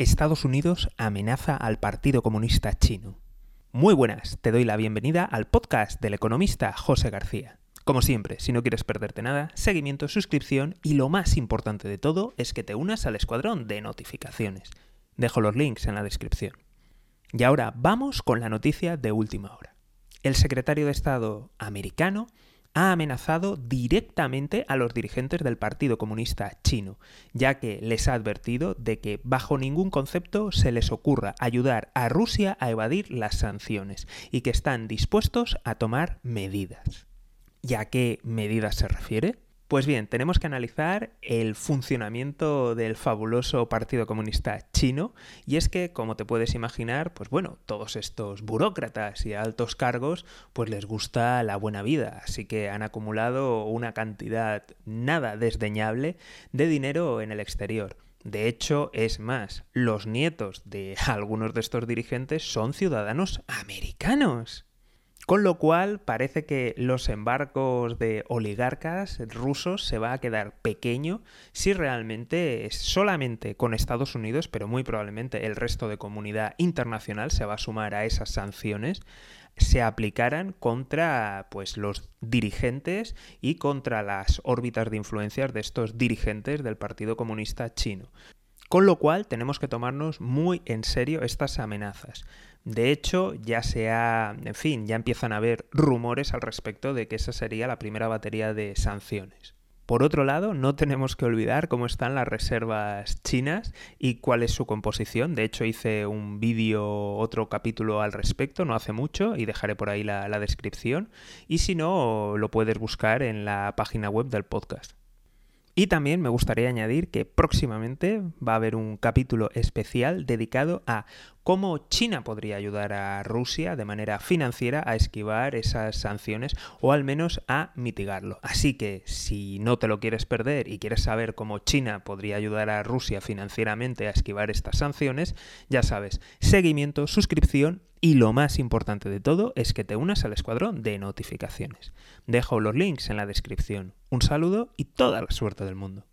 Estados Unidos amenaza al Partido Comunista Chino. Muy buenas, te doy la bienvenida al podcast del economista José García. Como siempre, si no quieres perderte nada, seguimiento, suscripción y lo más importante de todo es que te unas al escuadrón de notificaciones. Dejo los links en la descripción. Y ahora vamos con la noticia de última hora. El secretario de Estado americano ha amenazado directamente a los dirigentes del Partido Comunista chino, ya que les ha advertido de que bajo ningún concepto se les ocurra ayudar a Rusia a evadir las sanciones y que están dispuestos a tomar medidas. ¿Y a qué medidas se refiere? Pues bien, tenemos que analizar el funcionamiento del fabuloso Partido Comunista chino y es que, como te puedes imaginar, pues bueno, todos estos burócratas y altos cargos pues les gusta la buena vida, así que han acumulado una cantidad nada desdeñable de dinero en el exterior. De hecho, es más, los nietos de algunos de estos dirigentes son ciudadanos americanos. Con lo cual parece que los embarcos de oligarcas rusos se va a quedar pequeño si realmente solamente con Estados Unidos, pero muy probablemente el resto de comunidad internacional se va a sumar a esas sanciones se aplicaran contra pues los dirigentes y contra las órbitas de influencias de estos dirigentes del Partido Comunista Chino. Con lo cual tenemos que tomarnos muy en serio estas amenazas. De hecho, ya se ha, en fin, ya empiezan a haber rumores al respecto de que esa sería la primera batería de sanciones. Por otro lado, no tenemos que olvidar cómo están las reservas chinas y cuál es su composición. De hecho, hice un vídeo, otro capítulo al respecto, no hace mucho, y dejaré por ahí la, la descripción. Y si no, lo puedes buscar en la página web del podcast. Y también me gustaría añadir que próximamente va a haber un capítulo especial dedicado a cómo China podría ayudar a Rusia de manera financiera a esquivar esas sanciones o al menos a mitigarlo. Así que si no te lo quieres perder y quieres saber cómo China podría ayudar a Rusia financieramente a esquivar estas sanciones, ya sabes, seguimiento, suscripción y lo más importante de todo es que te unas al escuadrón de notificaciones. Dejo los links en la descripción. Un saludo y toda la suerte del mundo.